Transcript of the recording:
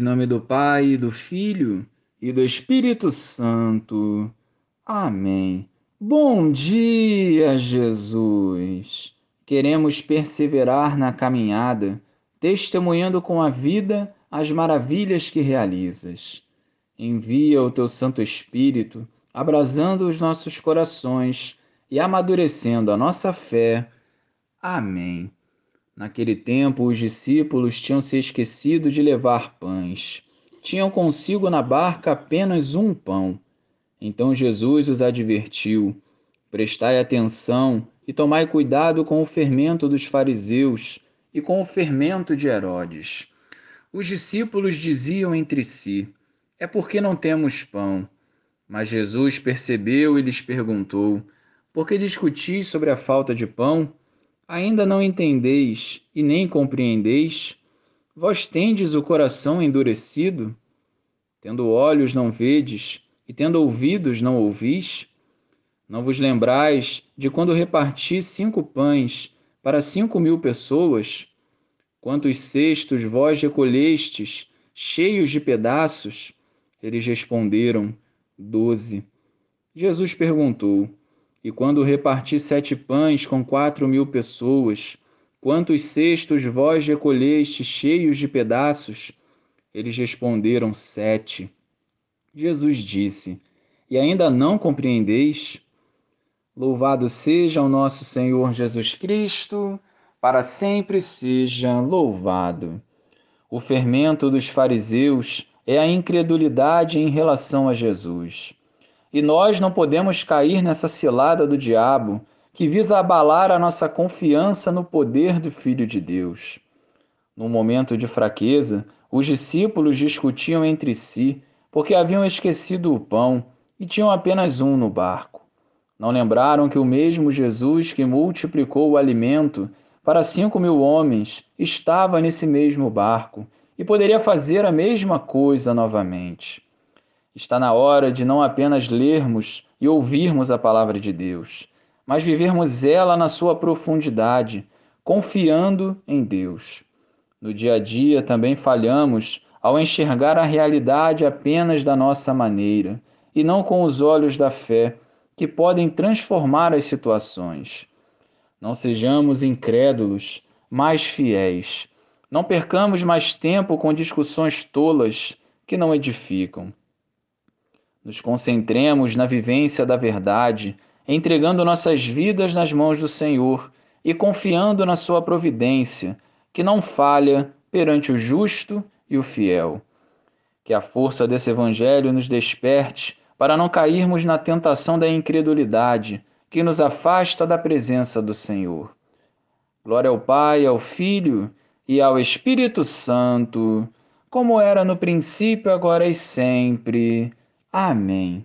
Em nome do Pai, do Filho e do Espírito Santo. Amém. Bom dia, Jesus! Queremos perseverar na caminhada, testemunhando com a vida as maravilhas que realizas. Envia o teu Santo Espírito, abrasando os nossos corações e amadurecendo a nossa fé. Amém. Naquele tempo, os discípulos tinham se esquecido de levar pães. Tinham consigo na barca apenas um pão. Então Jesus os advertiu: Prestai atenção e tomai cuidado com o fermento dos fariseus e com o fermento de Herodes. Os discípulos diziam entre si: É porque não temos pão. Mas Jesus percebeu e lhes perguntou: Por que discutis sobre a falta de pão? Ainda não entendeis e nem compreendeis? Vós tendes o coração endurecido? Tendo olhos não vedes, e tendo ouvidos não ouvis? Não vos lembrais de quando reparti cinco pães para cinco mil pessoas? Quantos cestos vós recolhestes, cheios de pedaços? Eles responderam, doze. Jesus perguntou, e quando reparti sete pães com quatro mil pessoas, quantos cestos vós recolheste cheios de pedaços? Eles responderam: Sete. Jesus disse: E ainda não compreendeis? Louvado seja o nosso Senhor Jesus Cristo, para sempre seja louvado. O fermento dos fariseus é a incredulidade em relação a Jesus. E nós não podemos cair nessa cilada do diabo que visa abalar a nossa confiança no poder do Filho de Deus. Num momento de fraqueza, os discípulos discutiam entre si porque haviam esquecido o pão e tinham apenas um no barco. Não lembraram que o mesmo Jesus que multiplicou o alimento para cinco mil homens estava nesse mesmo barco e poderia fazer a mesma coisa novamente. Está na hora de não apenas lermos e ouvirmos a palavra de Deus, mas vivermos ela na sua profundidade, confiando em Deus. No dia a dia também falhamos ao enxergar a realidade apenas da nossa maneira e não com os olhos da fé, que podem transformar as situações. Não sejamos incrédulos, mas fiéis. Não percamos mais tempo com discussões tolas que não edificam. Nos concentremos na vivência da verdade, entregando nossas vidas nas mãos do Senhor e confiando na Sua providência, que não falha perante o justo e o fiel. Que a força desse Evangelho nos desperte para não cairmos na tentação da incredulidade que nos afasta da presença do Senhor. Glória ao Pai, ao Filho e ao Espírito Santo, como era no princípio, agora e sempre. Amém.